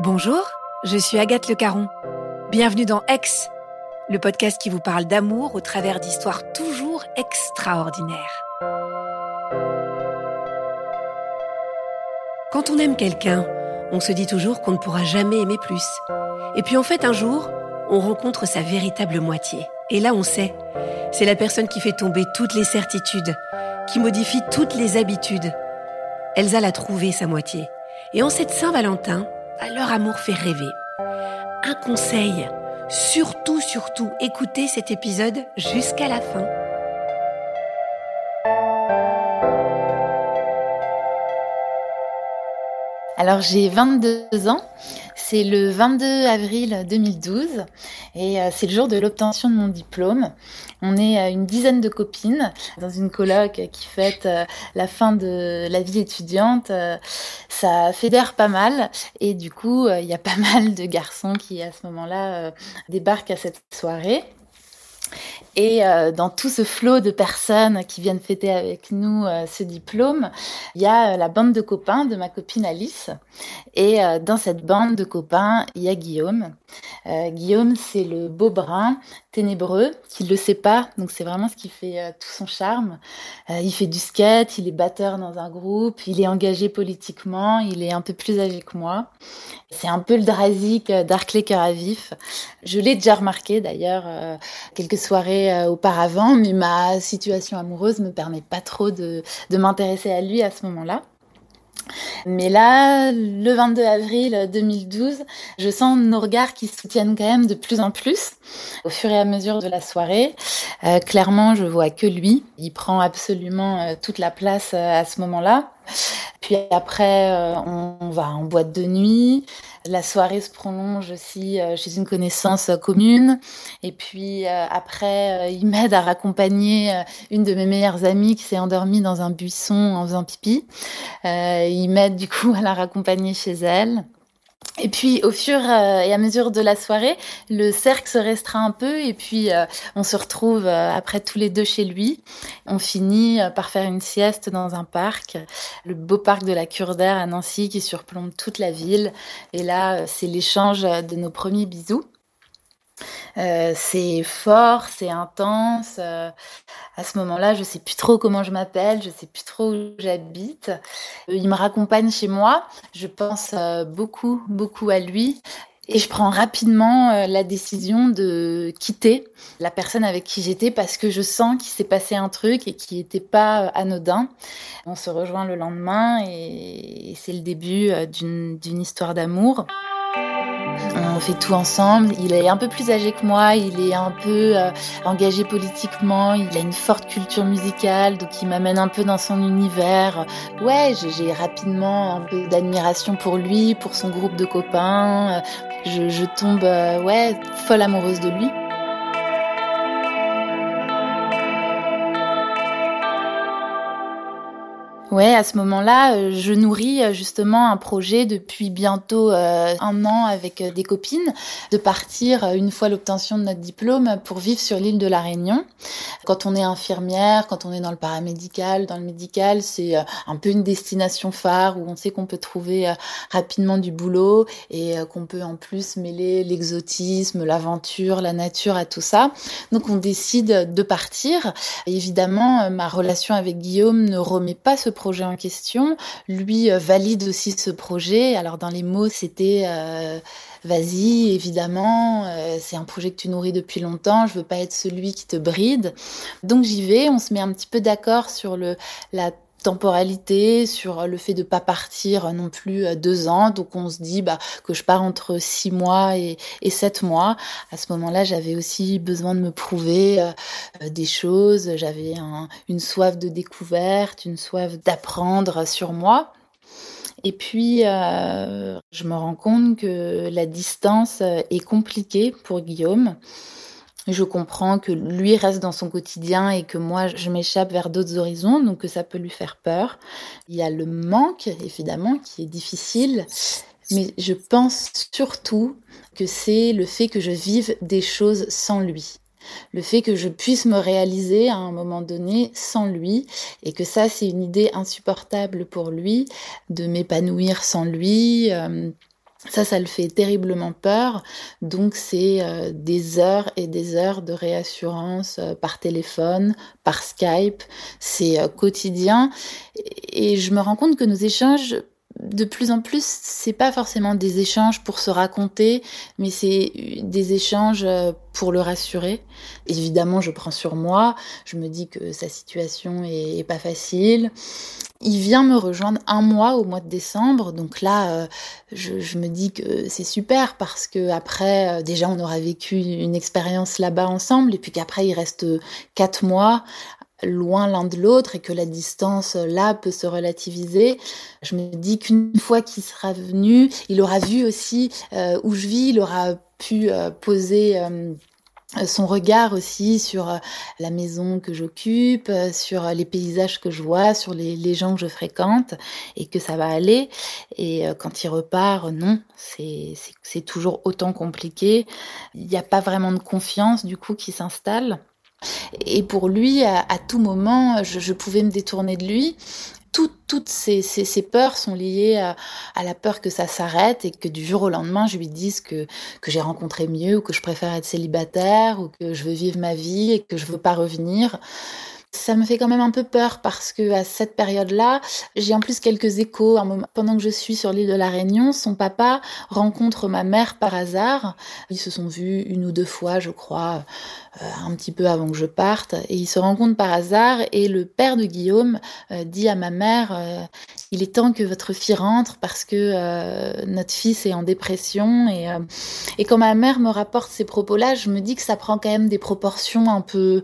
Bonjour, je suis Agathe Le Caron. Bienvenue dans Ex, le podcast qui vous parle d'amour au travers d'histoires toujours extraordinaires. Quand on aime quelqu'un, on se dit toujours qu'on ne pourra jamais aimer plus. Et puis en fait, un jour, on rencontre sa véritable moitié. Et là, on sait, c'est la personne qui fait tomber toutes les certitudes, qui modifie toutes les habitudes. Elsa l'a trouvé, sa moitié. Et en cette Saint-Valentin, leur amour fait rêver. Un conseil, surtout, surtout, écoutez cet épisode jusqu'à la fin. Alors j'ai 22 ans, c'est le 22 avril 2012 et euh, c'est le jour de l'obtention de mon diplôme. On est euh, une dizaine de copines dans une colloque qui fête euh, la fin de la vie étudiante. Ça fédère pas mal et du coup il y a pas mal de garçons qui à ce moment-là débarquent à cette soirée. Et euh, dans tout ce flot de personnes qui viennent fêter avec nous euh, ce diplôme, il y a euh, la bande de copains de ma copine Alice. Et dans cette bande de copains, il y a Guillaume. Guillaume, c'est le beau brun ténébreux qui le pas. Donc c'est vraiment ce qui fait tout son charme. il fait du skate, il est batteur dans un groupe, il est engagé politiquement, il est un peu plus âgé que moi. C'est un peu le drasique d'Arclay Cœur à Vif. Je l'ai déjà remarqué d'ailleurs quelques soirées euh, auparavant, mais ma situation amoureuse me permet pas trop de, de m'intéresser à lui à ce moment-là. Mais là, le 22 avril 2012, je sens nos regards qui soutiennent quand même de plus en plus au fur et à mesure de la soirée. Euh, clairement, je vois que lui. Il prend absolument euh, toute la place à ce moment-là. Puis après, on va en boîte de nuit. La soirée se prolonge aussi euh, chez une connaissance euh, commune. Et puis euh, après, il m'aide à raccompagner une de mes meilleures amies qui s'est endormie dans un buisson en faisant pipi. il m'aide du coup à la raccompagner chez elle. Et puis au fur et à mesure de la soirée, le cercle se restreint un peu et puis on se retrouve après tous les deux chez lui. On finit par faire une sieste dans un parc, le beau parc de la Cure d'Air à Nancy qui surplombe toute la ville. Et là, c'est l'échange de nos premiers bisous. Euh, c'est fort, c'est intense. Euh, à ce moment-là, je sais plus trop comment je m'appelle, je sais plus trop où j'habite. Euh, il me raccompagne chez moi. Je pense beaucoup, beaucoup à lui. Et je prends rapidement la décision de quitter la personne avec qui j'étais parce que je sens qu'il s'est passé un truc et qui n'était pas anodin. On se rejoint le lendemain et c'est le début d'une histoire d'amour. On fait tout ensemble. Il est un peu plus âgé que moi, il est un peu euh, engagé politiquement, il a une forte culture musicale, donc il m'amène un peu dans son univers. Ouais, j'ai rapidement un peu d'admiration pour lui, pour son groupe de copains. Je, je tombe, euh, ouais, folle amoureuse de lui. Ouais, à ce moment-là, euh, je nourris euh, justement un projet depuis bientôt euh, un an avec des copines de partir une fois l'obtention de notre diplôme pour vivre sur l'île de la Réunion. Quand on est infirmière, quand on est dans le paramédical, dans le médical, c'est un peu une destination phare où on sait qu'on peut trouver rapidement du boulot et qu'on peut en plus mêler l'exotisme, l'aventure, la nature à tout ça. Donc on décide de partir. évidemment, ma relation avec Guillaume ne remet pas ce projet en question. Lui euh, valide aussi ce projet. Alors dans les mots, c'était euh, vas-y, évidemment, euh, c'est un projet que tu nourris depuis longtemps, je veux pas être celui qui te bride. Donc j'y vais, on se met un petit peu d'accord sur le la temporalité, sur le fait de pas partir non plus deux ans. Donc on se dit bah, que je pars entre six mois et, sept mois. À ce moment-là, j'avais aussi besoin de me prouver euh, des choses. J'avais une soif de découverte, une soif d'apprendre sur moi. Et puis, euh, je me rends compte que la distance est compliquée pour Guillaume. Je comprends que lui reste dans son quotidien et que moi, je m'échappe vers d'autres horizons, donc que ça peut lui faire peur. Il y a le manque, évidemment, qui est difficile, mais je pense surtout que c'est le fait que je vive des choses sans lui le fait que je puisse me réaliser à un moment donné sans lui et que ça c'est une idée insupportable pour lui de m'épanouir sans lui euh, ça, ça le fait terriblement peur. Donc, c'est euh, des heures et des heures de réassurance euh, par téléphone, par Skype. C'est euh, quotidien. Et, je me rends compte que nos échanges, de plus en plus, c'est pas forcément des échanges pour se raconter, mais c'est des échanges pour le rassurer. Évidemment, je prends sur moi. Je me dis que sa situation est pas facile. Il vient me rejoindre un mois au mois de décembre, donc là, euh, je, me dis que c'est super parce que après, euh, déjà, on aura vécu une expérience là-bas ensemble, et puis qu'après, il reste quatre mois loin l'un de l'autre et que la distance là peut se relativiser. Je me dis qu'une fois qu'il sera venu, il aura vu aussi euh, où je vis, il aura pu poser son regard aussi sur euh, la maison que j'occupe, euh, sur les paysages que je vois, sur les, gens que je fréquente, et que ça va aller. Et euh, quand il repart, non, c'est toujours autant compliqué. Il n'y a pas vraiment de confiance du coup qui s'installe. Et pour lui, à, tout moment, je, pouvais me détourner de lui toutes ces, peurs sont liées à, la peur que ça s'arrête et que du jour au lendemain, je lui dise que, que j'ai rencontré mieux ou que je préfère être célibataire ou que je veux vivre ma vie et que je veux pas revenir. Ça me fait quand même un peu peur parce que à cette période-là, j'ai en plus quelques échos. Pendant que je suis sur l'île de la Réunion, son papa rencontre ma mère par hasard. Ils se sont vus une ou deux fois, je crois, euh, un petit peu avant que je parte, et ils se rencontrent par hasard. Et le père de Guillaume euh, dit à ma mère euh, "Il est temps que votre fille rentre parce que notre fils est en dépression." Et, et quand ma mère me rapporte ces propos-là, je me dis que ça prend quand même des proportions un peu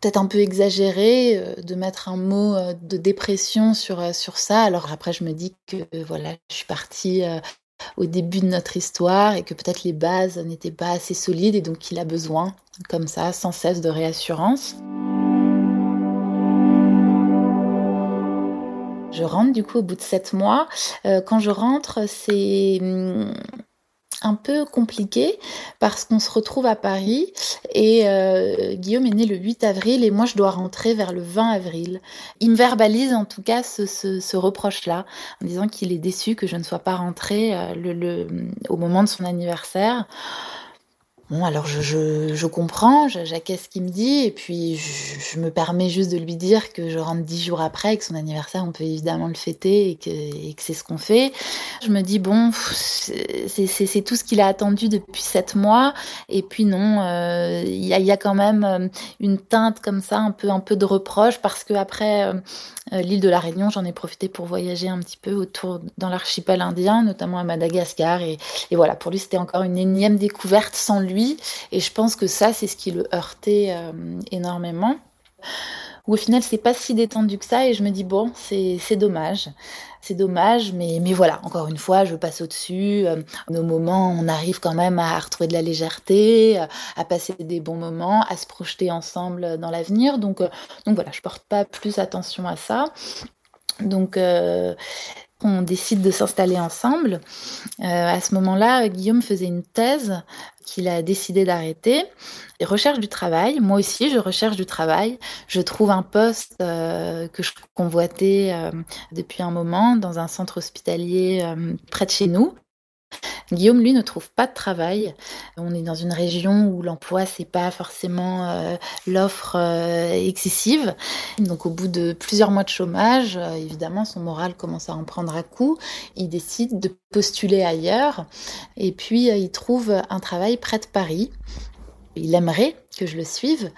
peut-être un peu exagéré euh, de mettre un mot euh, de dépression sur, euh, sur ça. Alors après, je me dis que voilà, je suis partie au début de notre histoire et que peut-être les bases n'étaient pas assez solides et donc qu'il a besoin, comme ça, sans cesse de réassurance. Je rentre du coup au bout de sept mois. quand je rentre, c'est hum, un peu compliqué parce qu'on se retrouve à Paris et euh, Guillaume est né le 8 avril et moi je dois rentrer vers le 20 avril. Il me verbalise en tout cas ce, reproche-là en disant qu'il est déçu que je ne sois pas rentrée euh, le, au moment de son anniversaire. Bon, alors je, comprends, j'acquiesce ce qu'il me dit, et puis je, me permets juste de lui dire que je rentre dix jours après, et que son anniversaire, on peut évidemment le fêter, et que, c'est ce qu'on fait. Je me dis, bon, c'est tout ce qu'il a attendu depuis sept mois, et puis non, euh, il y, a, y, a, quand même euh, une teinte comme ça, un peu, un peu de reproche, parce que après euh, l'île de la Réunion, j'en ai profité pour voyager un petit peu autour dans l'archipel indien, notamment à Madagascar, et, et voilà, pour lui, c'était encore une énième découverte sans lui et je pense que ça, c'est ce qui le heurtait euh, énormément. Ou au final, c'est pas si détendu que ça. Et je me dis, bon, c'est dommage. C'est dommage, mais, mais voilà, encore une fois, je passe au-dessus. Euh, nos moments, on arrive quand même à retrouver de la légèreté, à passer des bons moments, à se projeter ensemble dans l'avenir. Donc, euh, donc voilà, je porte pas plus attention à ça. Donc, on décide de s'installer ensemble. Euh, à ce moment-là, Guillaume faisait une thèse qu'il a décidé d'arrêter. Recherche du travail. Moi aussi, je recherche du travail. Je trouve un poste euh, que je convoitais euh, depuis un moment dans un centre hospitalier près de chez nous. Guillaume, lui, ne trouve pas de travail. On est dans une région où l'emploi, c'est pas forcément euh, l'offre euh, excessive. Donc, au bout de plusieurs mois de chômage, euh, évidemment, son moral commence à en prendre à coup. Il décide de postuler ailleurs. Et puis, il trouve un travail près de Paris il aimerait que je le suive.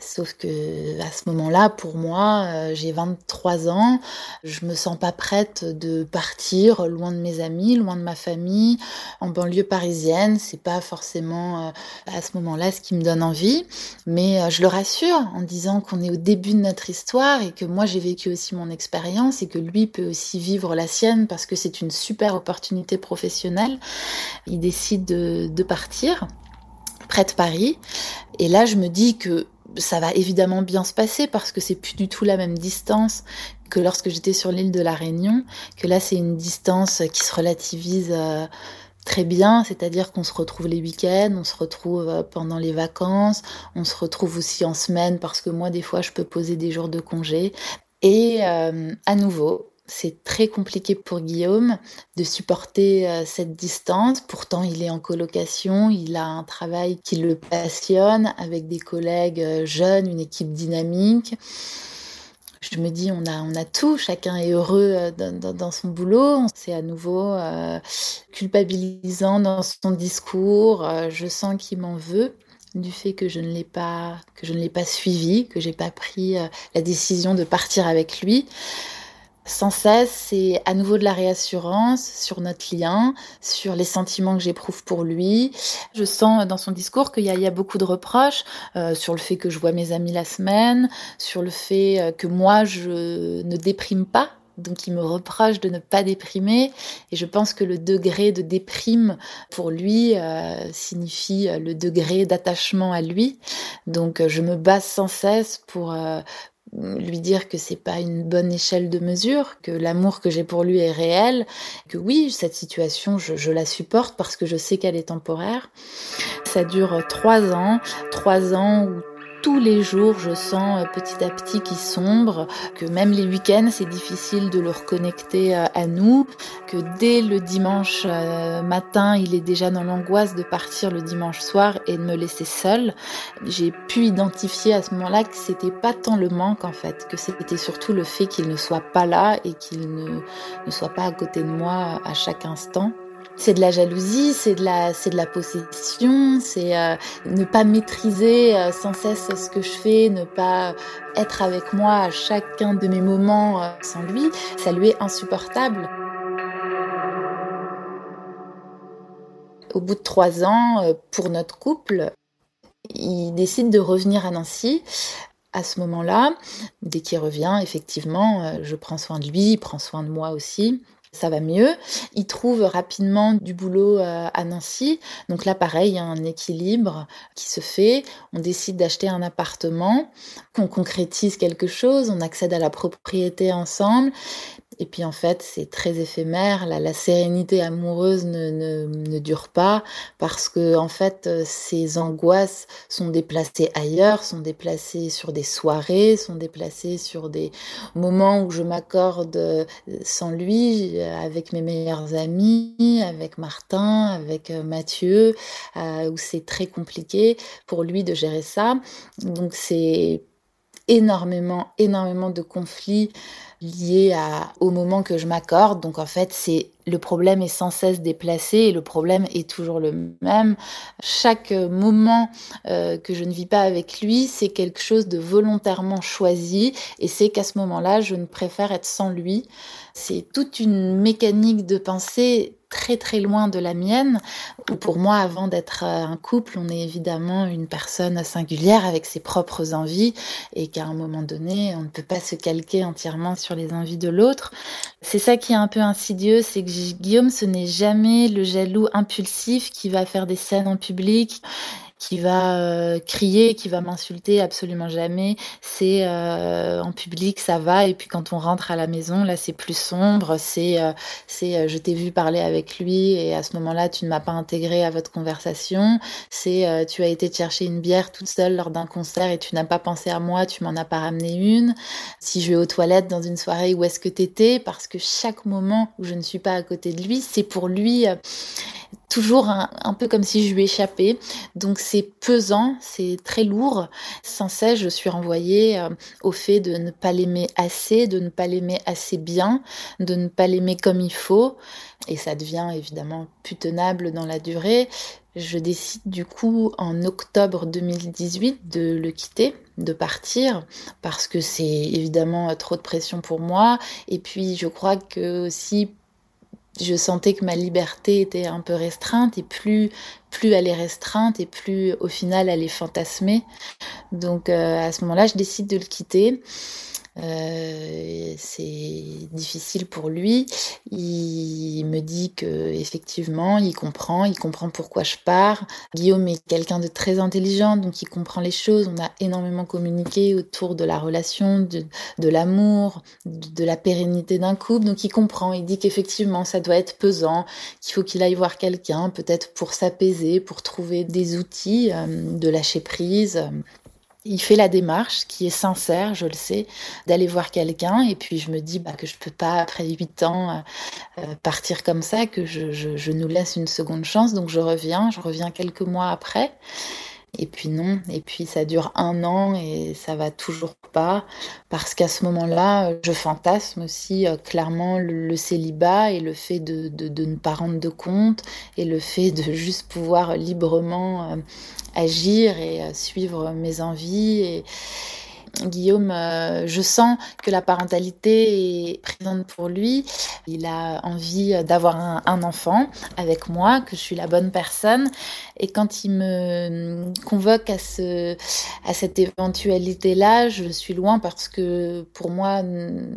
Sauf que à ce moment-là, pour moi, euh, j'ai 23 ans, je me sens pas prête de partir loin de mes amis, loin de ma famille, en banlieue parisienne. C'est pas forcément euh, à ce moment-là ce qui me donne envie, mais euh, je le rassure en disant qu'on est au début de notre histoire et que moi j'ai vécu aussi mon expérience et que lui peut aussi vivre la sienne parce que c'est une super opportunité professionnelle. Il décide de, de partir près de Paris. Et là, je me dis que ça va évidemment bien se passer parce que c'est plus du tout la même distance que lorsque j'étais sur l'île de la Réunion, que là c'est une distance qui se relativise euh, très bien, c'est-à-dire qu'on se retrouve les week-ends, on se retrouve euh, pendant les vacances, on se retrouve aussi en semaine parce que moi des fois je peux poser des jours de congé. Et euh, à nouveau, c'est très compliqué pour Guillaume de supporter euh, cette distance. Pourtant, il est en colocation, il a un travail qui le passionne avec des collègues euh, jeunes, une équipe dynamique. Je me dis, on a, on a tout, chacun est heureux euh, dans, son boulot. C'est à nouveau culpabilisant dans son discours. je sens qu'il m'en veut du fait que je ne l'ai pas que je ne l'ai pas suivi, que j'ai pas pris la décision de partir avec lui sans cesse, c'est à nouveau de la réassurance sur notre lien, sur les sentiments que j'éprouve pour lui. Je sens dans son discours qu'il y, a beaucoup de reproches euh, sur le fait que je vois mes amis la semaine, sur le fait euh, que moi je ne déprime pas. Donc il me reproche de ne pas déprimer et je pense que le degré de déprime pour lui euh, signifie le degré d'attachement à lui. Donc je me base sans cesse pour lui dire que c'est pas une bonne échelle de mesure, que l'amour que j'ai pour lui est réel, que oui, cette situation, je, je la supporte parce que je sais qu'elle est temporaire. Ça dure trois ans, trois ans où tous les jours, je sens euh, petit à petit qu'il sombre, que même les week-ends, c'est difficile de le reconnecter euh, à nous, que dès le dimanche euh, matin, il est déjà dans l'angoisse de partir le dimanche soir et de me laisser seule. J'ai pu identifier à ce moment-là que c'était pas tant le manque en fait, que c'était surtout le fait qu'il ne soit pas là et qu'il ne, ne soit pas à côté de moi à chaque instant. C'est de la jalousie, c'est de la, c'est de la possession, c'est euh, ne pas maîtriser euh, sans cesse ce que je fais, ne pas être avec moi à chacun de mes moments euh, sans lui. Ça lui est insupportable. Au bout de trois ans, pour notre couple, il décide de revenir à Nancy à ce moment-là, dès qu'il revient, effectivement, je prends soin de lui, il prend soin de moi aussi ça va mieux. Il trouve rapidement du boulot euh, à Nancy. Donc là, pareil, il y a un équilibre qui se fait. On décide d'acheter un appartement, qu'on concrétise quelque chose, on accède à la propriété ensemble. Et puis en fait, c'est très éphémère. La, sérénité amoureuse ne, ne, ne, dure pas parce que en fait, euh, ces angoisses sont déplacées ailleurs, sont déplacées sur des soirées, sont déplacées sur des moments où je m'accorde euh, sans lui, euh, avec mes meilleurs amis, avec Martin, avec Mathieu, où c'est très compliqué pour lui de gérer ça. Donc c'est énormément, énormément de conflits liés à, au moment que je m'accorde. Donc en fait, c'est le problème est sans cesse déplacé et le problème est toujours le même. Chaque moment euh, que je ne vis pas avec lui, c'est quelque chose de volontairement choisi et c'est qu'à ce moment-là, je ne préfère être sans lui. C'est toute une mécanique de pensée très très loin de la mienne, où pour moi, avant d'être euh, un couple, on est évidemment une personne singulière avec ses propres envies, et qu'à un moment donné, on ne peut pas se calquer entièrement sur les envies de l'autre. C'est ça qui est un peu insidieux, c'est que Guillaume, ce n'est jamais le jaloux impulsif qui va faire des scènes en public qui va euh, crier, qui va m'insulter, absolument jamais. C'est euh, en public, ça va, et puis quand on rentre à la maison, là, c'est plus sombre. C'est, euh, c'est, je t'ai vu parler avec lui, et à ce moment-là, tu ne m'as pas intégré à votre conversation. C'est, tu as été chercher une bière toute seule lors d'un concert et tu n'as pas pensé à moi, tu m'en as pas ramené une. Si je vais aux toilettes dans une soirée, où est-ce que t'étais? Parce que chaque moment où je ne suis pas à côté de lui, c'est pour lui toujours un, peu comme si je lui échappais. Donc c'est pesant, c'est très lourd. Sans cesse, je suis renvoyée euh, au fait de ne pas l'aimer assez, de ne pas l'aimer assez bien, de ne pas l'aimer comme il faut. Et ça devient évidemment plus tenable dans la durée. Je décide du coup en octobre 2018 de le quitter, de partir, parce que c'est évidemment trop de pression pour moi. Et puis je crois que aussi je sentais que ma liberté était un peu restreinte et plus plus elle est restreinte et plus au final elle est fantasmée. Donc euh, à ce moment-là, je décide de le quitter. Euh, c'est difficile pour lui. Il me dit que effectivement, il comprend, il comprend pourquoi je pars. Guillaume est quelqu'un de très intelligent, donc il comprend les choses. On a énormément communiqué autour de la relation, de, l'amour, de, de, la pérennité d'un couple. Donc il comprend. Il dit qu'effectivement, ça doit être pesant, qu'il faut qu'il aille voir quelqu'un, peut-être pour s'apaiser, pour trouver des outils euh, de lâcher prise. Il fait la démarche qui est sincère, je le sais, d'aller voir quelqu'un et puis je me dis bah, que je peux pas après huit ans euh, euh, partir comme ça, que je, je, je nous laisse une seconde chance. Donc je reviens, je reviens quelques mois après et puis non, et puis ça dure un an et ça va toujours pas, parce qu'à ce moment-là, je fantasme aussi euh, clairement le, célibat et le fait de, de, ne pas rendre de compte et le fait de juste pouvoir librement euh, agir et euh, suivre mes envies. Et, Guillaume, euh, je sens que la parentalité est présente pour lui. Il a envie d'avoir un, enfant avec moi, que je suis la bonne personne. Et quand il me convoque à, à cette éventualité-là, je suis loin parce que pour moi,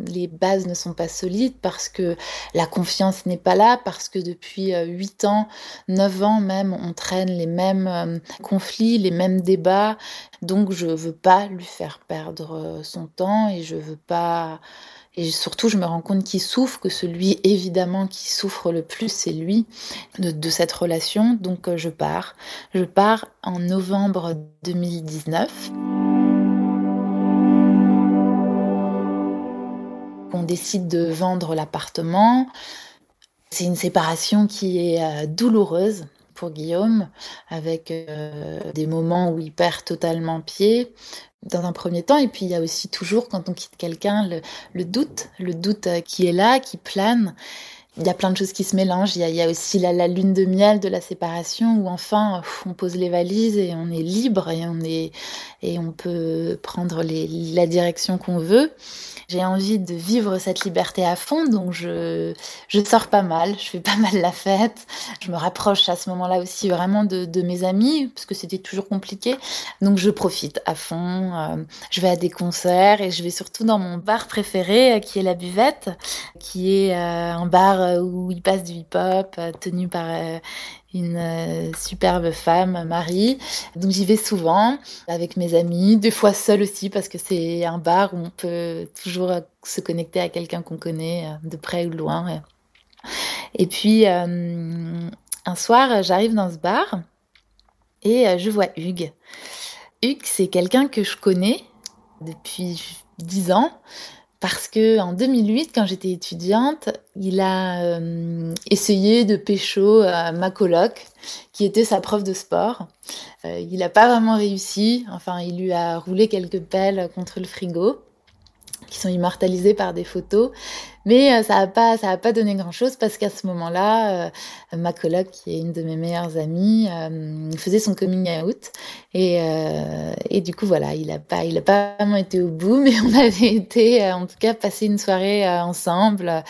les bases ne sont pas solides, parce que la confiance n'est pas là, parce que depuis 8 euh, ans, 9 ans même, on traîne les mêmes euh, conflits, les mêmes débats. Donc je veux pas lui faire perdre euh, son temps et je veux pas et surtout je me rends compte qu'il souffre, que celui évidemment qui souffre le plus c'est lui de, de, cette relation. Donc euh, je pars. Je pars en novembre 2019. On décide de vendre l'appartement. C'est une séparation qui est euh, douloureuse pour Guillaume, avec euh, des moments où il perd totalement pied dans un premier temps. Et puis il y a aussi toujours, quand on quitte quelqu'un, le, doute, le doute euh, qui est là, qui plane. Il y a plein de choses qui se mélangent. Il y a, aussi la, lune de miel de la séparation où enfin on pose les valises et on est libre et on est et on peut prendre la direction qu'on veut. J'ai envie de vivre cette liberté à fond, donc je, je sors pas mal, je fais pas mal la fête. Je me rapproche à ce moment-là aussi vraiment de, de mes amis, parce que c'était toujours compliqué. Donc je profite à fond. Euh, je vais à des concerts et je vais surtout dans mon bar préféré, euh, qui est la Buvette, qui est euh, un bar où il passe du hip-hop, tenu par une euh, superbe femme, Marie. Donc j'y vais souvent avec mes amis, des fois seule aussi parce que c'est un bar où on peut toujours se connecter à quelqu'un qu'on connaît euh, de près ou de loin. Et puis euh, un soir, j'arrive dans ce bar et je vois Hugues. Hugues, c'est quelqu'un que je connais depuis dix ans parce que en 2008, quand j'étais étudiante, il a euh, essayé de pécho à ma coloc, qui était sa prof de sport. Euh, il n'a pas vraiment réussi. Enfin, il lui a roulé quelques pelles contre le frigo, qui sont immortalisées par des photos. Mais euh, ça n'a pas, pas donné grand-chose parce qu'à ce moment-là, euh, ma coloc, qui est une de mes meilleures amies, euh, faisait son coming out. Et, et du coup, voilà, il n'a pas, a pas vraiment été au bout, mais on avait été, en tout cas, passer une soirée ensemble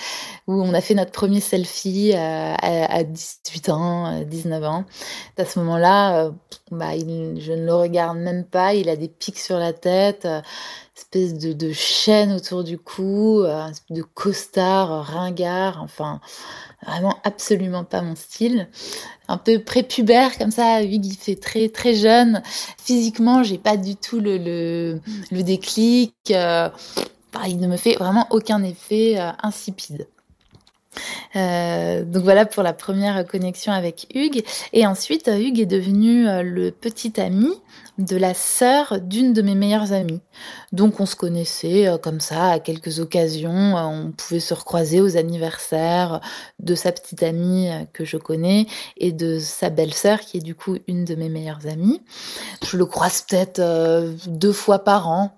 où on a fait notre premier selfie à, à 18 ans, 19 ans. À ce moment-là, bah, je ne le regarde même pas. Il a des pics sur la tête espèce de, de, chaîne autour du cou, de costume star, ringard, enfin vraiment absolument pas mon style. Un peu prépubère comme ça, Hugues il fait très très jeune. Physiquement, j'ai pas du tout le, le, le déclic. Euh, il ne me fait vraiment aucun effet euh, insipide. Euh, donc voilà pour la première connexion avec Hugues. Et ensuite, Hugues est devenu le petit ami de la sœur d'une de mes meilleures amies. Donc on se connaissait comme ça à quelques occasions. On pouvait se recroiser aux anniversaires de sa petite amie que je connais et de sa belle-sœur qui est du coup une de mes meilleures amies. Je le croise peut-être deux fois par an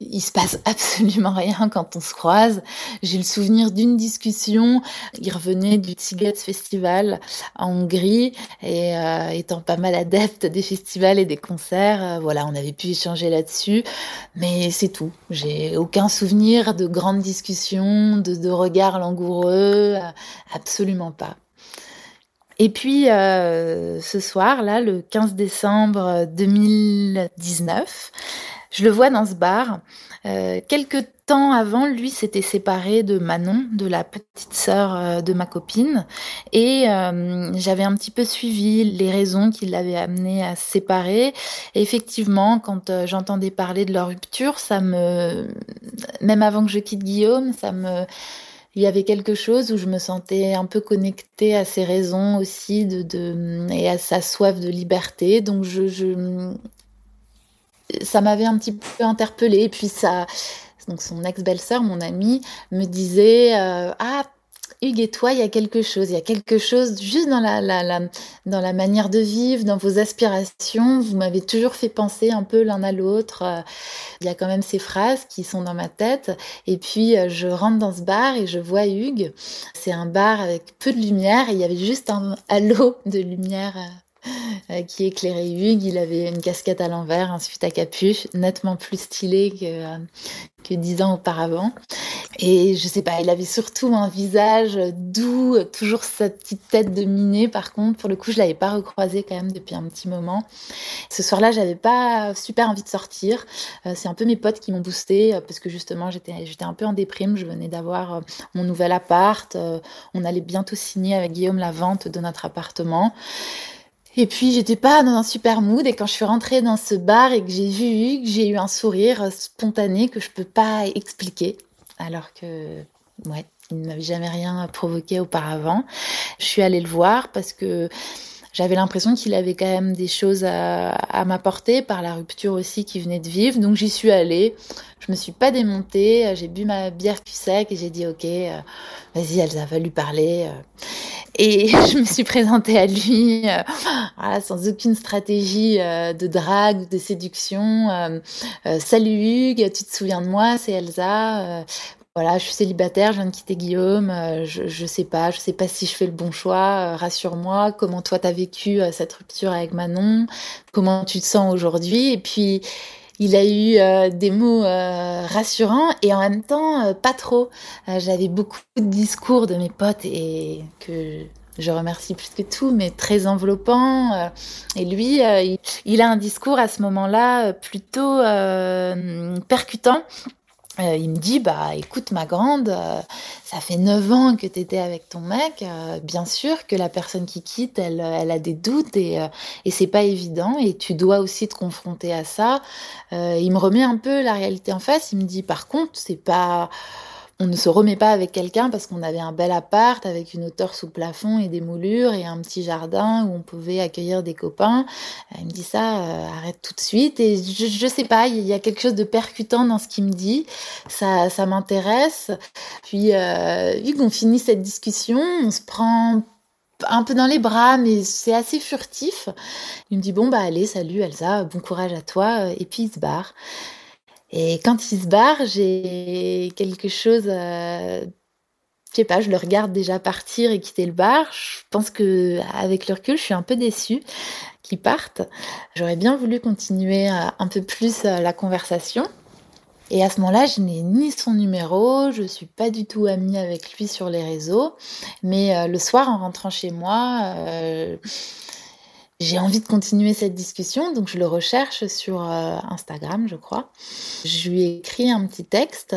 il se passe absolument rien quand on se croise. J'ai le souvenir d'une discussion. Il revenait du Tigets Festival en Hongrie et euh, étant pas mal adepte des festivals et des concerts, euh, voilà, on avait pu échanger là-dessus. Mais c'est tout. J'ai aucun souvenir de grandes discussions, de, regards langoureux, euh, absolument pas. Et puis ce soir, là, le 15 décembre 2019, je le vois dans ce bar. Euh, quelques temps avant, lui s'était séparé de Manon, de la petite sœur euh, de ma copine, et euh, j'avais un petit peu suivi les raisons qui l'avaient amené à se séparer. Effectivement, quand euh, j'entendais parler de leur rupture, ça me, même avant que je quitte Guillaume, ça me il y avait quelque chose où je me sentais un peu connectée à ses raisons aussi de, et à sa soif de liberté. Donc je ça m'avait un petit peu interpellée. Et puis ça, donc son ex-belle-sœur, mon amie, me disait euh, ah Hugues et toi, il y a quelque chose, il y a quelque chose juste dans la, la, dans la manière de vivre, dans vos aspirations. Vous m'avez toujours fait penser un peu l'un à l'autre. Euh, il y a quand même ces phrases qui sont dans ma tête. Et puis, euh, je rentre dans ce bar et je vois Hugues. C'est un bar avec peu de lumière il y avait juste un halo de lumière qui éclairait Hugues. Il avait une casquette à l'envers, ensuite à capuche, nettement plus stylé que, euh, que dix ans auparavant. Et je sais pas, il avait surtout un visage doux, toujours sa petite tête de miné. Par contre, pour le coup, je l'avais pas recroisé quand même depuis un petit moment. Ce soir-là, j'avais pas super envie de sortir. Euh, c'est un peu mes potes qui m'ont boosté parce que justement, j'étais j'étais un peu en déprime. Je venais d'avoir mon nouvel appart. On allait bientôt signer avec Guillaume la vente de notre appartement. Et puis j'étais pas dans un super mood et quand je suis rentrée dans ce bar et que j'ai vu Hugues, j'ai eu un sourire spontané que je peux pas expliquer alors que ouais, il n'avait jamais rien provoqué auparavant. Je suis allée le voir parce que j'avais l'impression qu'il avait quand même des choses à, m'apporter par la rupture aussi qu'il venait de vivre. Donc j'y suis allée. Je me suis pas démontée. J'ai bu ma bière puis sec et j'ai dit ok, euh, vas-y Elsa, va lui parler. Euh. Et je me suis présentée à lui euh, sans aucune stratégie de drague ou de séduction. Salut Hugues, tu te souviens de moi? C'est Elsa voilà, je suis célibataire, je viens de quitter Guillaume, euh, je, je sais pas, je sais pas si je fais le bon choix, euh, rassure-moi, comment toi t'as vécu euh, cette rupture avec Manon, comment tu te sens aujourd'hui, et puis il a eu des mots rassurants et en même temps pas trop. J'avais beaucoup de discours de mes potes et que je remercie plus que tout, mais très enveloppant. et lui, il, il, a un discours à ce moment-là plutôt percutant euh, il me dit bah écoute ma grande, euh, ça fait neuf ans que tu étais avec ton mec, euh, bien sûr que la personne qui quitte, elle, elle a des doutes et, et c'est pas évident et tu dois aussi te confronter à ça. il me remet un peu la réalité en face, il me dit par contre c'est pas on ne se remet pas avec quelqu'un parce qu'on avait un bel appart avec une hauteur sous plafond et des moulures et un petit jardin où on pouvait accueillir des copains. Il me dit ça, euh, arrête tout de suite. Et je, je sais pas, il y a quelque chose de percutant dans ce qu'il me dit. Ça, ça m'intéresse. Puis, euh, vu qu'on finit cette discussion, on se prend un peu dans les bras, mais c'est assez furtif. Il me dit bon bah allez, salut Elsa, bon courage à toi, et puis il se barre. Et quand il se barre, j'ai quelque chose. Euh, je sais pas, je le regarde déjà partir et quitter le bar. Je pense que avec le recul, je suis un peu déçue qu'il parte. J'aurais bien voulu continuer euh, un peu plus euh, la conversation. Et à ce moment-là, je n'ai ni son numéro, je suis pas du tout amie avec lui sur les réseaux. Mais le soir, en rentrant chez moi, j'ai envie de continuer cette discussion, donc je le recherche sur euh, Instagram, je crois. Je lui écris un petit texte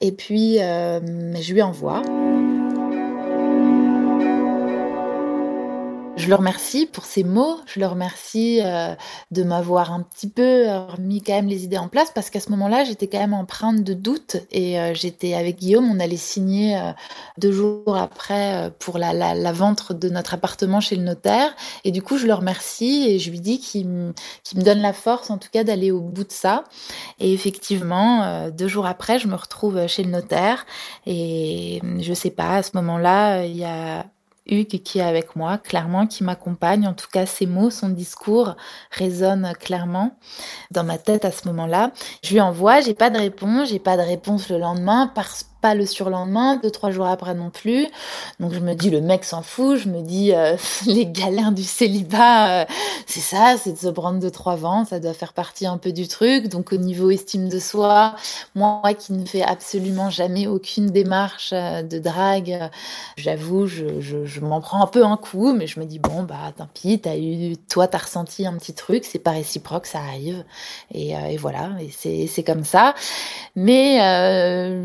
et puis euh, je lui envoie. Je le remercie pour ses mots, je le remercie euh, de m'avoir un petit peu remis quand même les idées en place parce qu'à ce moment-là, j'étais quand même empreinte de doute et euh, j'étais avec Guillaume, on allait signer euh, deux jours après pour la, vente de notre appartement chez le notaire et du coup, je le remercie et je lui dis qu'il me, me donne la force en tout cas d'aller au bout de ça. Et effectivement, deux jours après, je me retrouve chez le notaire et je sais pas, à ce moment-là, il y a Hugues qui est avec moi, clairement, qui m'accompagne. En tout cas, ses mots, son discours résonnent clairement dans ma tête à ce moment-là. Je lui envoie, j'ai pas de réponse, j'ai pas de réponse le lendemain parce pas le surlendemain, deux, trois jours après non plus. Donc je me dis, le mec s'en fout, je me dis, euh, les galères du célibat, euh, c'est ça, c'est de se prendre deux, trois vents, ça doit faire partie un peu du truc. Donc au niveau estime de soi, moi qui ne fais absolument jamais aucune démarche euh, de drague, j'avoue, je, je, je m'en prends un peu un coup, mais je me dis, bon, bah tant pis, t'as eu, toi t'as ressenti un petit truc, c'est pas réciproque, ça arrive. Et, et voilà, et c'est comme ça. Mais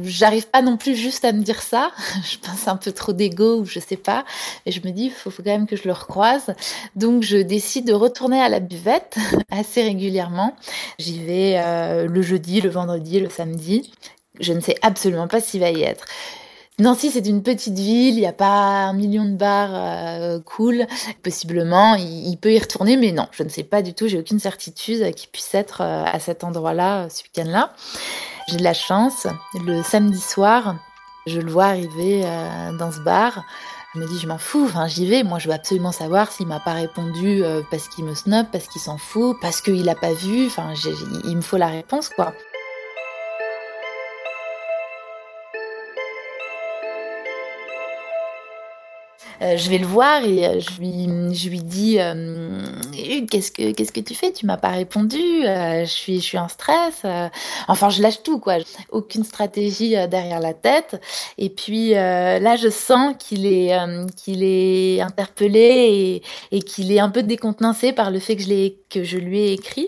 j'arrive pas non plus juste à me dire ça. Je pense un peu trop d'ego ou je sais pas. Et je me dis, il faut, quand même que je le recroise. Donc, je décide de retourner à la buvette assez régulièrement. J'y vais euh, le jeudi, le vendredi, le samedi. Je ne sais absolument pas s'il va y être. Nancy, c'est une petite ville, il n'y a pas un million de bars euh, cool. Possiblement, il, peut y retourner, mais non, je ne sais pas du tout, j'ai aucune certitude qu'il puisse être euh, à cet endroit-là, ce week-end-là. J'ai de la chance. Le samedi soir, je le vois arriver euh, dans ce bar. Je me dit, je m'en fous, j'y vais. Moi, je veux absolument savoir s'il m'a pas répondu euh, parce qu'il me snob, parce qu'il s'en fout, parce qu'il a pas vu. Enfin, il me faut la réponse, quoi. Euh, je vais le voir et euh, je lui, je lui dis euh, qu'est-ce que qu'est-ce que tu fais? Tu m'as pas répondu. je suis je suis en stress. enfin, je lâche tout quoi. Aucune stratégie derrière la tête. Et puis là, je sens qu'il est qu'il est interpellé et, et qu'il est un peu décontenancé par le fait que je l'ai que je lui ai écrit.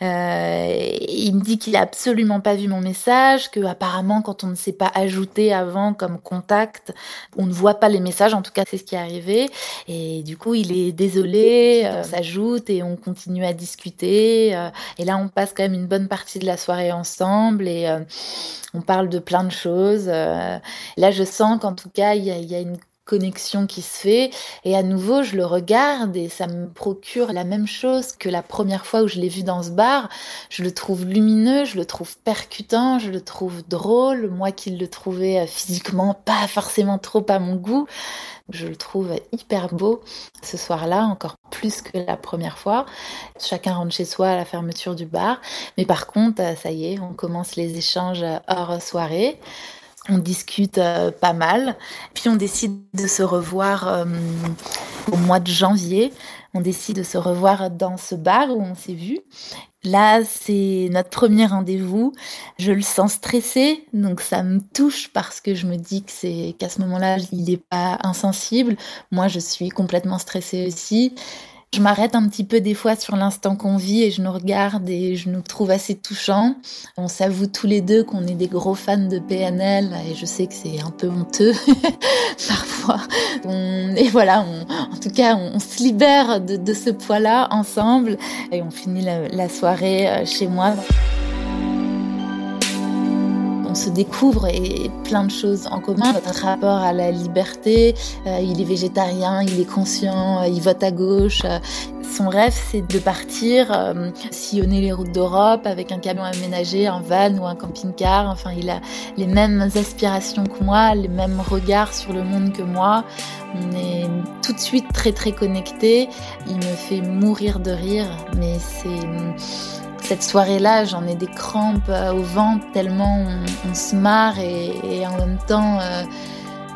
il me dit qu'il a absolument pas vu mon message, que apparemment quand on ne s'est pas ajouté avant comme contact, on ne voit pas les messages. En tout cas, c'est qui est arrivé. Et du coup, il est désolé, euh, s'ajoute et on continue à discuter. Euh, et là, on passe quand même une bonne partie de la soirée ensemble et euh, on parle de plein de choses. là, je sens qu'en tout cas, il y a, y a une connexion qui se fait et à nouveau je le regarde et ça me procure la même chose que la première fois où je l'ai vu dans ce bar je le trouve lumineux je le trouve percutant je le trouve drôle moi qui le trouvais physiquement pas forcément trop à mon goût je le trouve hyper beau ce soir-là, encore plus que la première fois. Chacun rentre chez soi à la fermeture du bar. Mais par contre, euh, ça y est, on commence les échanges hors soirée. On discute euh, pas mal. Puis on décide de se revoir euh, au mois de janvier. On décide de se revoir dans ce bar où on s'est vu. Là, c'est notre premier rendez-vous. Je le sens stressé, donc ça me touche parce que je me dis que c'est qu'à ce moment-là, il n'est pas insensible. Moi, je suis complètement stressée aussi. Je m'arrête un petit peu des fois sur l'instant qu'on vit et je nous regarde et je nous trouve assez touchants. On s'avoue tous les deux qu'on est des gros fans de PNL et je sais que c'est un peu honteux parfois. et voilà, en tout cas, on, se libère de, ce poids-là ensemble et on finit la soirée euh, chez moi on se découvre et plein de choses en commun. Notre rapport à la liberté, euh, il est végétarien, il est conscient, euh, il vote à gauche. Euh. son rêve, c'est de partir sillonner les routes d'Europe avec un camion aménagé, un van ou un camping-car. Enfin, il a les mêmes aspirations que moi, les mêmes regards sur le monde que moi. On est tout de suite très très connectés. Il me fait mourir de rire, mais c'est cette soirée-là, j'en ai des crampes euh, au ventre tellement on, se marre et, en même temps, euh,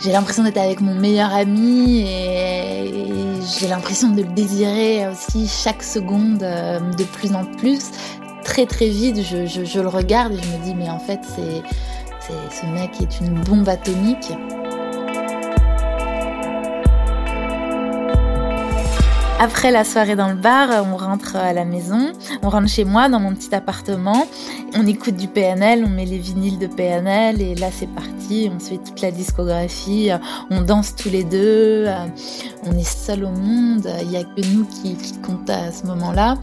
j'ai l'impression d'être avec mon meilleur ami et, j'ai l'impression de le désirer aussi chaque seconde euh, de plus en plus. Très très vite, je, le regarde et je me dis mais en fait c'est, ce mec est une bombe atomique. Après la soirée dans le bar, on rentre à la maison, on rentre chez moi dans mon petit appartement, on écoute du PNL, on met les vinyles de PNL et là c'est parti, on se fait toute la discographie, on danse tous les deux, on est seul au monde, il n'y a que nous qui, qui à ce moment-là.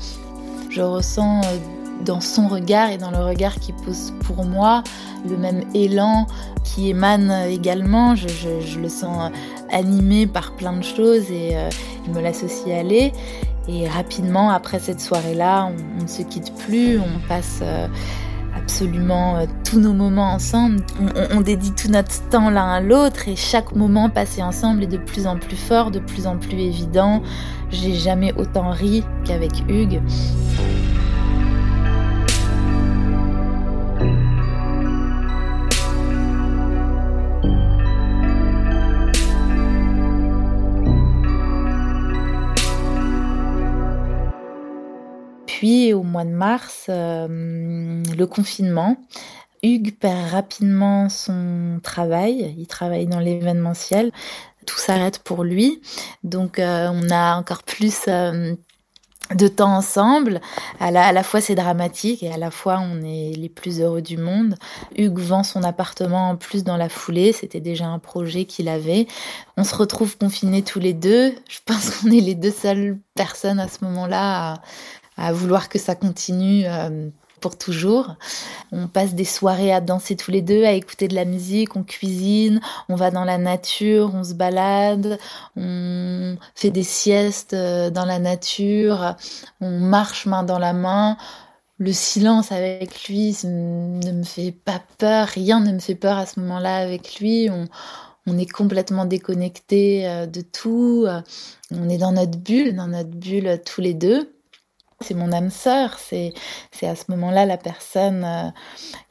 Je ressens euh, dans son regard et dans le regard qu'il pose pour moi le même élan qui émane également. Je, le sens animé par plein de choses et euh, me laisse aussi aller. Et rapidement, après cette soirée-là, on, ne se quitte plus, on passe euh, absolument euh, tous nos moments ensemble. On, on, dédie tout notre temps l'un à l'autre et chaque moment passé ensemble est de plus en plus fort, de plus en plus évident. J'ai jamais autant ri qu'avec Hugues. Au mois de mars, euh, le confinement. Hugues perd rapidement son travail. Il travaille dans l'événementiel. Tout s'arrête pour lui. Donc euh, on a encore plus euh, de temps ensemble. À la, fois c'est dramatique et à la fois on est les plus heureux du monde. Hugues vend son appartement en plus dans la foulée. C'était déjà un projet qu'il avait. On se retrouve confinés tous les deux. Je pense qu'on est les deux seules personnes à ce moment-là à vouloir que ça continue euh, pour toujours. On passe des soirées à danser tous les deux, à écouter de la musique, on cuisine, on va dans la nature, on se balade, on fait des siestes euh, dans la nature, on marche main dans la main. Le silence avec lui ne me fait pas peur, rien ne me fait peur à ce moment-là avec lui. On, est complètement déconnecté euh, de tout. On est dans notre bulle, dans notre bulle tous les deux c'est mon âme sœur, c'est à ce moment-là la personne euh,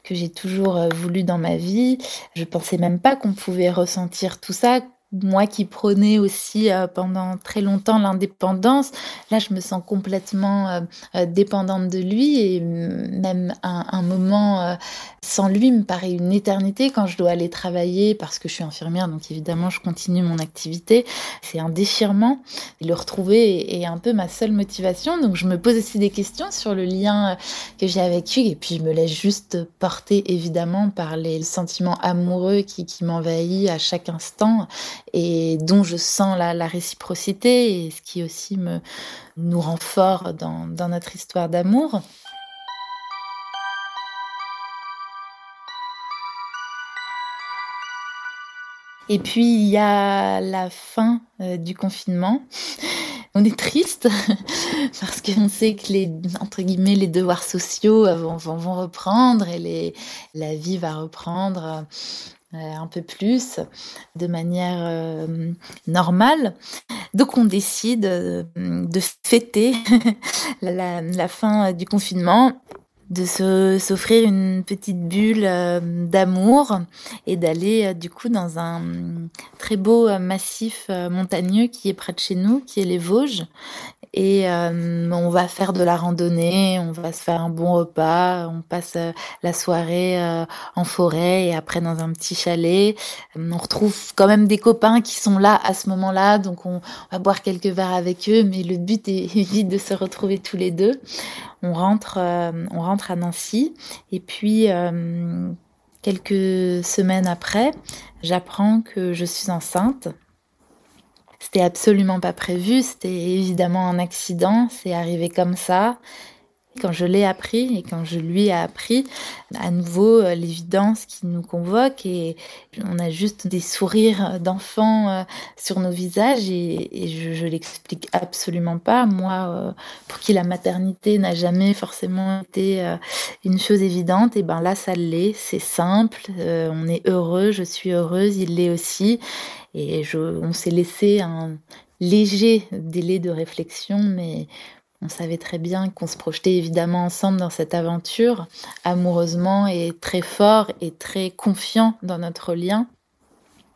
que j'ai toujours euh, voulu dans ma vie. Je pensais même pas qu'on pouvait ressentir tout ça, moi qui prônais aussi euh, pendant très longtemps l'indépendance, là je me sens complètement euh, euh, dépendante de lui et même un, moment sans lui me paraît une éternité quand je dois aller travailler parce que je suis infirmière donc évidemment je continue mon activité. C'est un déchirement. le retrouver est, un peu ma seule motivation donc je me pose aussi des questions sur le lien que j'ai avec lui et puis je me laisse juste porter évidemment par les sentiments amoureux qui, qui m'envahissent à chaque instant et dont je sens la, réciprocité et ce qui aussi nous rend fort dans, notre histoire d'amour. Et puis il y a la fin euh, du confinement. On est triste parce qu'on sait que les entre guillemets les devoirs sociaux vont, reprendre et la vie va reprendre un peu plus, de manière euh, normale. Donc on décide euh, de fêter la, fin du confinement de s'offrir une petite bulle d'amour et d'aller du coup dans un très beau massif montagneux qui est près de chez nous, qui est les Vosges, et euh, on va faire de la randonnée, on va se faire un bon repas, on passe euh, la soirée euh, en forêt et après dans un petit chalet. On retrouve quand même des copains qui sont là à ce moment-là, donc on va boire quelques verres avec eux, mais le but est vite de se retrouver tous les deux. On rentre, on rentre à Nancy et puis quelques semaines après, j'apprends que je suis enceinte. C'était absolument pas prévu, c'était évidemment un accident, c'est arrivé comme ça. Quand je l'ai appris et quand je lui ai appris, à nouveau euh, l'évidence qui nous convoque et on a juste des sourires d'enfants euh, sur nos visages et, je, je l'explique absolument pas. Moi, euh, pour qui la maternité n'a jamais forcément été une chose évidente, et ben là ça l'est, c'est simple, on est heureux, je suis heureuse, il l'est aussi et je, on s'est laissé un léger délai de réflexion, mais on savait très bien qu'on se projetait évidemment ensemble dans cette aventure, amoureusement et très fort et très confiant dans notre lien.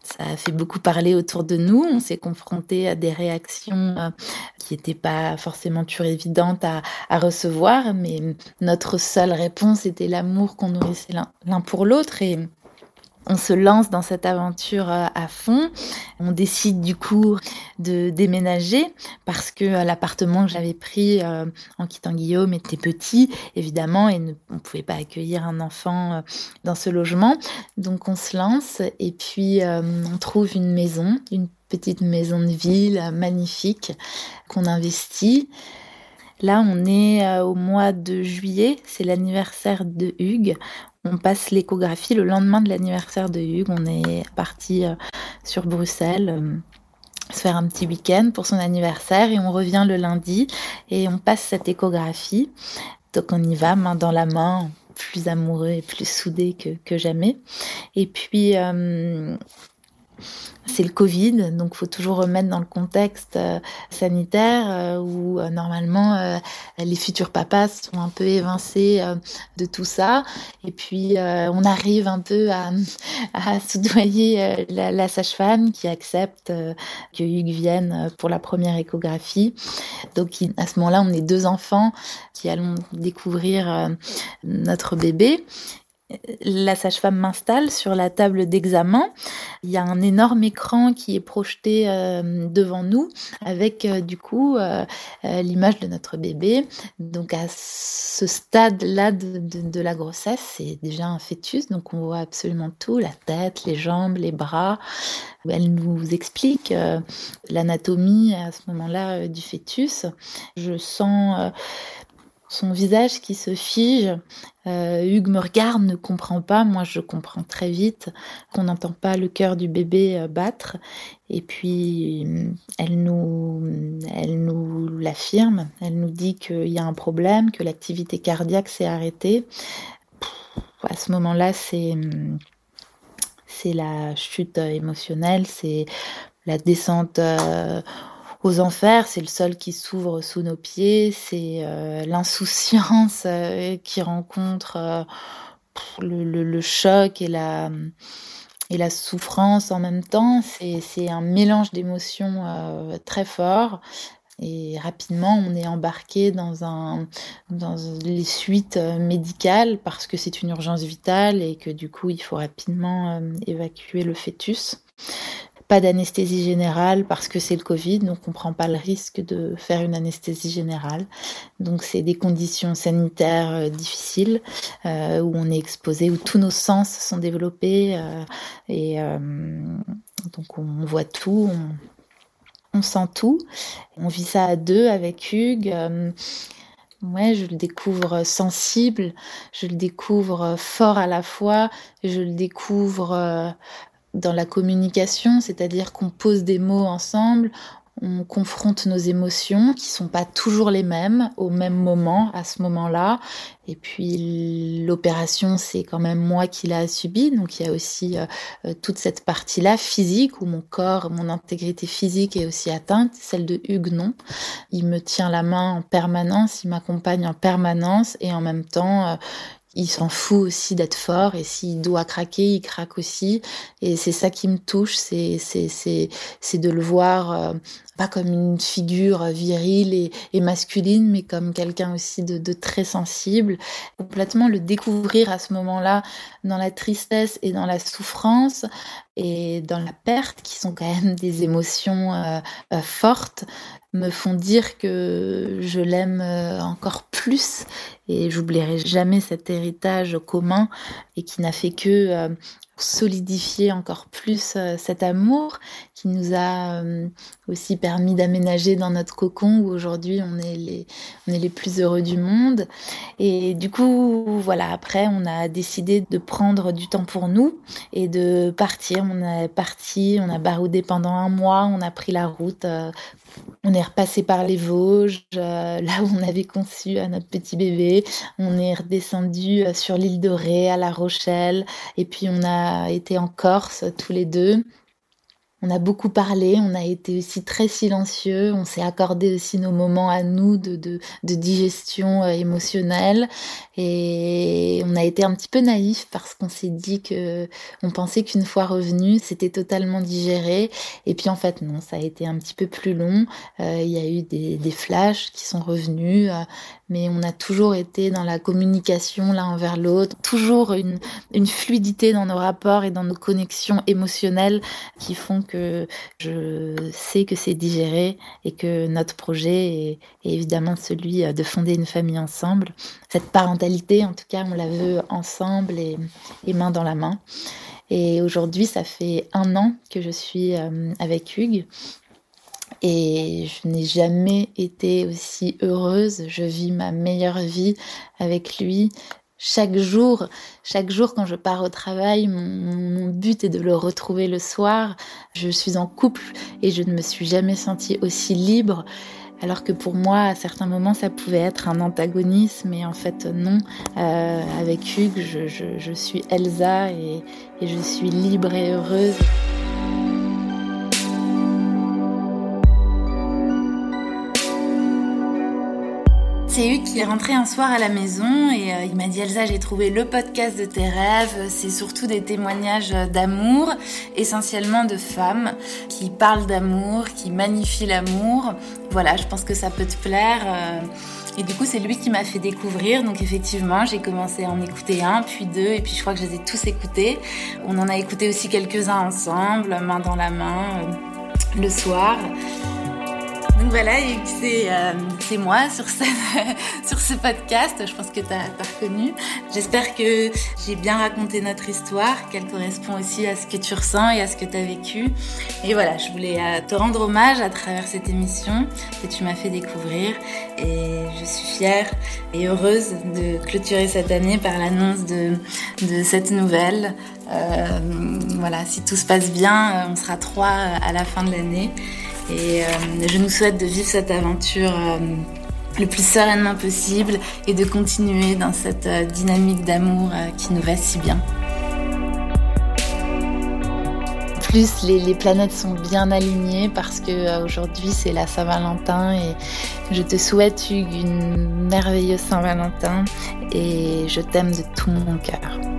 Ça a fait beaucoup parler autour de nous. On s'est confronté à des réactions euh, qui n'étaient pas forcément toujours évidentes à, à, recevoir, mais notre seule réponse était l'amour qu'on nourrissait l'un pour l'autre. Et on se lance dans cette aventure euh, à fond. On décide du coup de déménager parce que euh, l'appartement que j'avais pris euh, en quittant Guillaume était petit, évidemment, et on ne pouvait pas accueillir un enfant dans ce logement. Donc on se lance et puis on trouve une maison, une petite maison de ville magnifique qu'on investit. Là, on est au mois de juillet, c'est l'anniversaire de Hugues. On passe l'échographie le lendemain de l'anniversaire de Hugues. On est parti euh, sur Bruxelles euh, se faire un petit week-end pour son anniversaire et on revient le lundi et on passe cette échographie. Donc on y va main dans la main, plus amoureux et plus soudés que, jamais. Et puis euh, c'est le Covid, donc faut toujours remettre dans le contexte euh, sanitaire euh, où euh, normalement les futurs papas sont un peu évincés de tout ça. Et puis on arrive un peu à, soudoyer la, la sage-femme qui accepte que Hugues vienne pour la première échographie. Donc à ce moment-là, on est deux enfants qui allons découvrir notre bébé la sage-femme m'installe sur la table d'examen. Il y a un énorme écran qui est projeté euh, devant nous avec euh, du coup euh, l'image de notre bébé. Donc à ce stade-là de, la grossesse, c'est déjà un fœtus, donc on voit absolument tout, la tête, les jambes, les bras. Elle nous explique l'anatomie à ce moment-là du fœtus. Je sens son visage qui se fige. Euh, Hugues me regarde, ne comprend pas. Moi, je comprends très vite qu'on n'entend pas le cœur du bébé euh, battre. Et puis, elle nous, l'affirme. Elle nous dit qu'il y a un problème, que l'activité cardiaque s'est arrêtée. à ce moment-là, c'est, c'est la chute émotionnelle, c'est la descente. Euh, aux enfers, c'est le sol qui s'ouvre sous nos pieds, c'est euh, l'insouciance euh, qui rencontre euh, le, choc et la, souffrance en même temps. C'est un mélange d'émotions très fort. Et rapidement, on est embarqué dans les suites médicales parce que c'est une urgence vitale et que du coup, il faut rapidement évacuer le fœtus. Pas d'anesthésie générale parce que c'est le Covid, donc on prend pas le risque de faire une anesthésie générale. Donc c'est des conditions sanitaires euh, difficiles euh, où on est exposé, où tous nos sens sont développés euh, et donc on voit tout, on, sent tout. On vit ça à deux avec Hugues. Ouais, je le découvre sensible, je le découvre fort à la fois, je le découvre dans la communication, c'est-à-dire qu'on pose des mots ensemble, on confronte nos émotions qui sont pas toujours les mêmes au même moment, à ce moment-là. Et puis l'opération, c'est quand même moi qui l'a subi, donc il y a aussi euh, euh, toute cette partie-là physique où mon corps, mon intégrité physique est aussi atteinte, celle de Hugues non. Il me tient la main en permanence, il m'accompagne en permanence et en même temps, euh, il s'en fout aussi d'être fort et s'il doit craquer, il craque aussi. Et c'est ça qui me touche, c'est de le voir euh, pas comme une figure virile et, masculine, mais comme quelqu'un aussi de, très sensible. Complètement le découvrir à ce moment-là dans la tristesse et dans la souffrance et dans la perte, qui sont quand même des émotions euh, euh, fortes me font dire que je l'aime euh, encore plus et j'oublierai jamais cet héritage commun et qui n'a fait que solidifier encore plus cet amour qui nous a aussi permis d'aménager dans notre cocon où aujourd'hui on est les on est les plus heureux du monde et du coup voilà après on a décidé de prendre du temps pour nous et de partir on est parti on a baroudé pendant un mois on a pris la route on est repassé par les Vosges, euh, là où on avait conçu à notre petit bébé. On est redescendu euh, sur l'île de Ré, à La Rochelle, et puis on a été en Corse tous les deux. On a beaucoup parlé, on a été aussi très silencieux, on s'est accordé aussi nos moments à nous de, de, digestion euh, émotionnelle et on a été un petit peu naïf parce qu'on s'est dit que on pensait qu'une fois revenu c'était totalement digéré et puis en fait non, ça a été un petit peu plus long. Euh, il y a eu des, des flashs qui sont revenus, euh, mais on a toujours été dans la communication l'un envers l'autre, toujours une, fluidité dans nos rapports et dans nos connexions émotionnelles qui font que je sais que c'est digéré et que notre projet est, évidemment celui de fonder une famille ensemble. Cette parentalité, en tout cas, on la veut ensemble et, et main dans la main. Et aujourd'hui, ça fait un an que je suis euh, avec Hugues. Et je n'ai jamais été aussi heureuse. Je vis ma meilleure vie avec lui. Chaque jour, chaque jour quand je pars au travail, mon, but est de le retrouver le soir. Je suis en couple et je ne me suis jamais sentie aussi libre. Alors que pour moi, à certains moments, ça pouvait être un antagonisme, et en fait, non. Euh, avec Hugues, je, je, je, suis Elsa et, et je suis libre et heureuse. C'est qui est rentré un soir à la maison et euh, il m'a dit Elsa, j'ai trouvé le podcast de tes rêves. C'est surtout des témoignages d'amour, essentiellement de femmes qui parlent d'amour, qui magnifient l'amour. Voilà, je pense que ça peut te plaire. Euh, et du coup, c'est lui qui m'a fait découvrir. Donc effectivement, j'ai commencé à en écouter un, puis deux, et puis je crois que je les ai tous écoutés. On en a écouté aussi quelques-uns ensemble, main dans la main, euh, le soir. Donc voilà, c'est euh, moi sur, ce, sur ce podcast. Je pense que tu as, reconnu. J'espère que j'ai bien raconté notre histoire, qu'elle correspond aussi à ce que tu ressens et à ce que tu as vécu. Et voilà, je voulais euh, te rendre hommage à travers cette émission que tu m'as fait découvrir. Et je suis fière et heureuse de clôturer cette année par l'annonce de, de cette nouvelle. Euh, voilà, si tout se passe bien, on sera trois à la fin de l'année. Et euh, je nous souhaite de vivre cette aventure euh, le plus sereinement possible et de continuer dans cette euh, dynamique d'amour qui nous va si bien. plus les, les, planètes sont bien alignées parce que aujourd'hui c'est la Saint-Valentin et je te souhaite Hugues une merveilleuse Saint-Valentin et je t'aime de tout mon cœur.